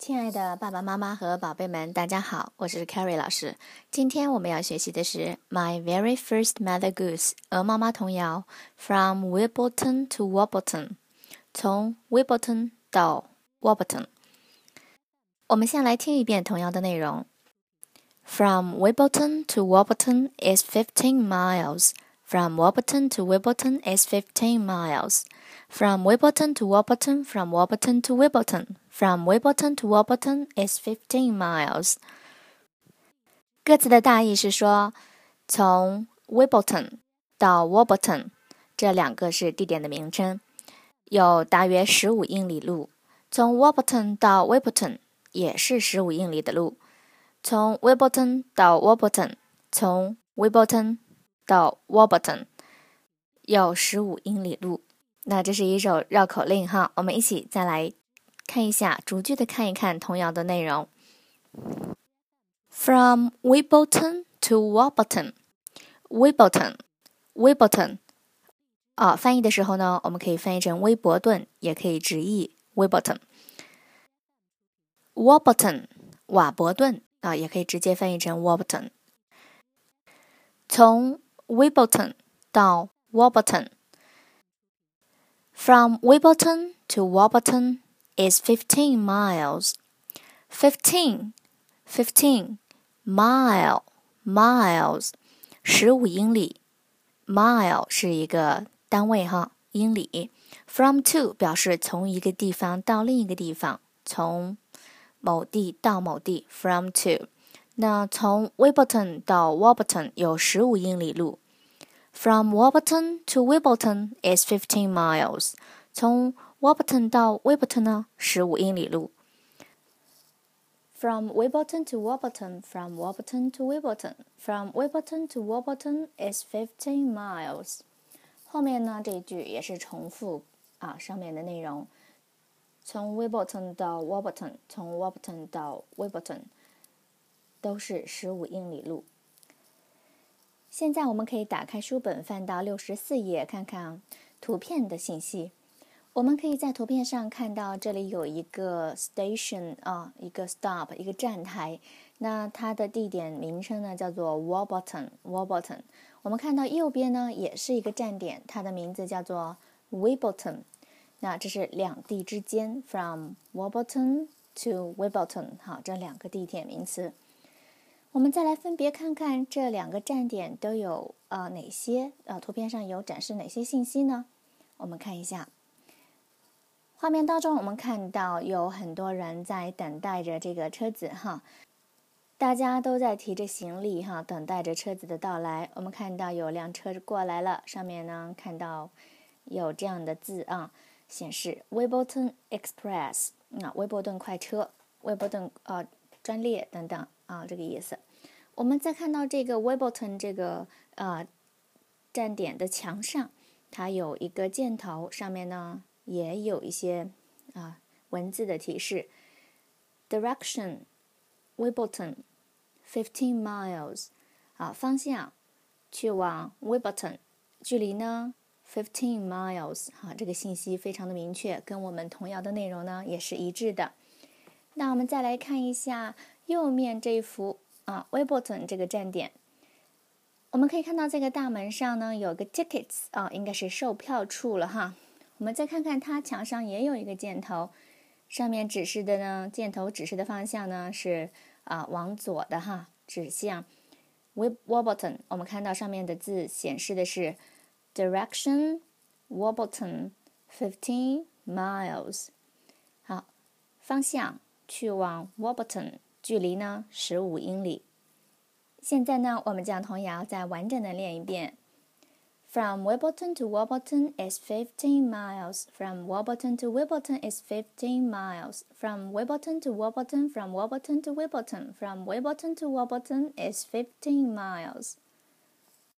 亲爱的爸爸妈妈和宝贝们，大家好，我是 Carrie 老师。今天我们要学习的是《My Very First Mother Goose》鹅妈妈童谣，From Wimbledon to Wobbleton，从 Wimbledon 到 Wobbleton。我们先来听一遍童谣的内容。From Wimbledon to Wobbleton is fifteen miles. From Warburton to Wimbledon is fifteen miles. From Wimbledon to Warburton, from Warburton to Wimbledon, from Wimbledon to Warburton is fifteen miles. 各自的大意是说，从 Wimbledon 到 Warburton 这两个是地点的名称，有大约十五英里路。从 Warburton 到 Wimbledon 也是十五英里的路。从 Wimbledon 到 Warburton，从 Wimbledon 到 Warburton 有十五英里路，那这是一首绕口令哈。我们一起再来看一下，逐句的看一看童谣的内容。From Wimbledon to Warburton，Wimbledon，Wimbledon 啊，翻译的时候呢，我们可以翻译成威伯顿，也可以直译 Wimbledon。Warburton，瓦伯顿啊，也可以直接翻译成 Warburton。从 Wimbledon 到 Warburton. From Wimbledon to Warburton is 15 miles. 15, 15, mile, miles, 十五英里。mile 是一个单位哈，英里。From to 表示从一个地方到另一个地方，从某地到某地。From to 那从 Wimbledon 到 Warburton 有十五英里路。 From Warburton to Wimbledon is fifteen miles。从 Warburton 到 Wimbledon 呢，十五英里路。From Wimbledon to Warburton, from Warburton to Wimbledon, from Wimbledon to Warburton is fifteen miles。后面呢这一句也是重复啊上面的内容。从 Wimbledon 到 Warburton，从 Warburton 到 Wimbledon。都是十五英里路。 现在我们可以打开书本，翻到六十四页，看看图片的信息。我们可以在图片上看到，这里有一个 station 啊，一个 stop，一个站台。那它的地点名称呢，叫做 Warburton。Warburton。我们看到右边呢，也是一个站点，它的名字叫做 Wimbledon。那这是两地之间，from Warburton to Wimbledon。好，这两个地点名词。我们再来分别看看这两个站点都有呃哪些呃图片上有展示哪些信息呢？我们看一下，画面当中我们看到有很多人在等待着这个车子哈，大家都在提着行李哈，等待着车子的到来。我们看到有辆车过来了，上面呢看到有这样的字啊，显示 Wimbledon Express，啊，威伯顿快车，威伯顿啊专列等等。啊，这个意思。我们再看到这个 Wimbledon 这个呃站点的墙上，它有一个箭头，上面呢也有一些啊文字的提示。Direction Wimbledon fifteen miles 啊方向去往 Wimbledon，距离呢 fifteen miles 啊这个信息非常的明确，跟我们童谣的内容呢也是一致的。那我们再来看一下。右面这一幅啊，w e b b l t o n 这个站点，我们可以看到这个大门上呢有个 tickets 啊，应该是售票处了哈。我们再看看它墙上也有一个箭头，上面指示的呢，箭头指示的方向呢是啊往左的哈，指向 Wimbledon。我们看到上面的字显示的是 direction Wimbledon fifteen miles，好，方向去往 Wimbledon。距离呢，十五英里。现在呢，我们将童谣再完整的练一遍。From Wimbledon to Wimbledon is fifteen miles. From Wimbledon to Wimbledon is fifteen miles. From Wimbledon to Wimbledon, from Wimbledon to Wimbledon, from Wimbledon to Wimbledon is fifteen miles.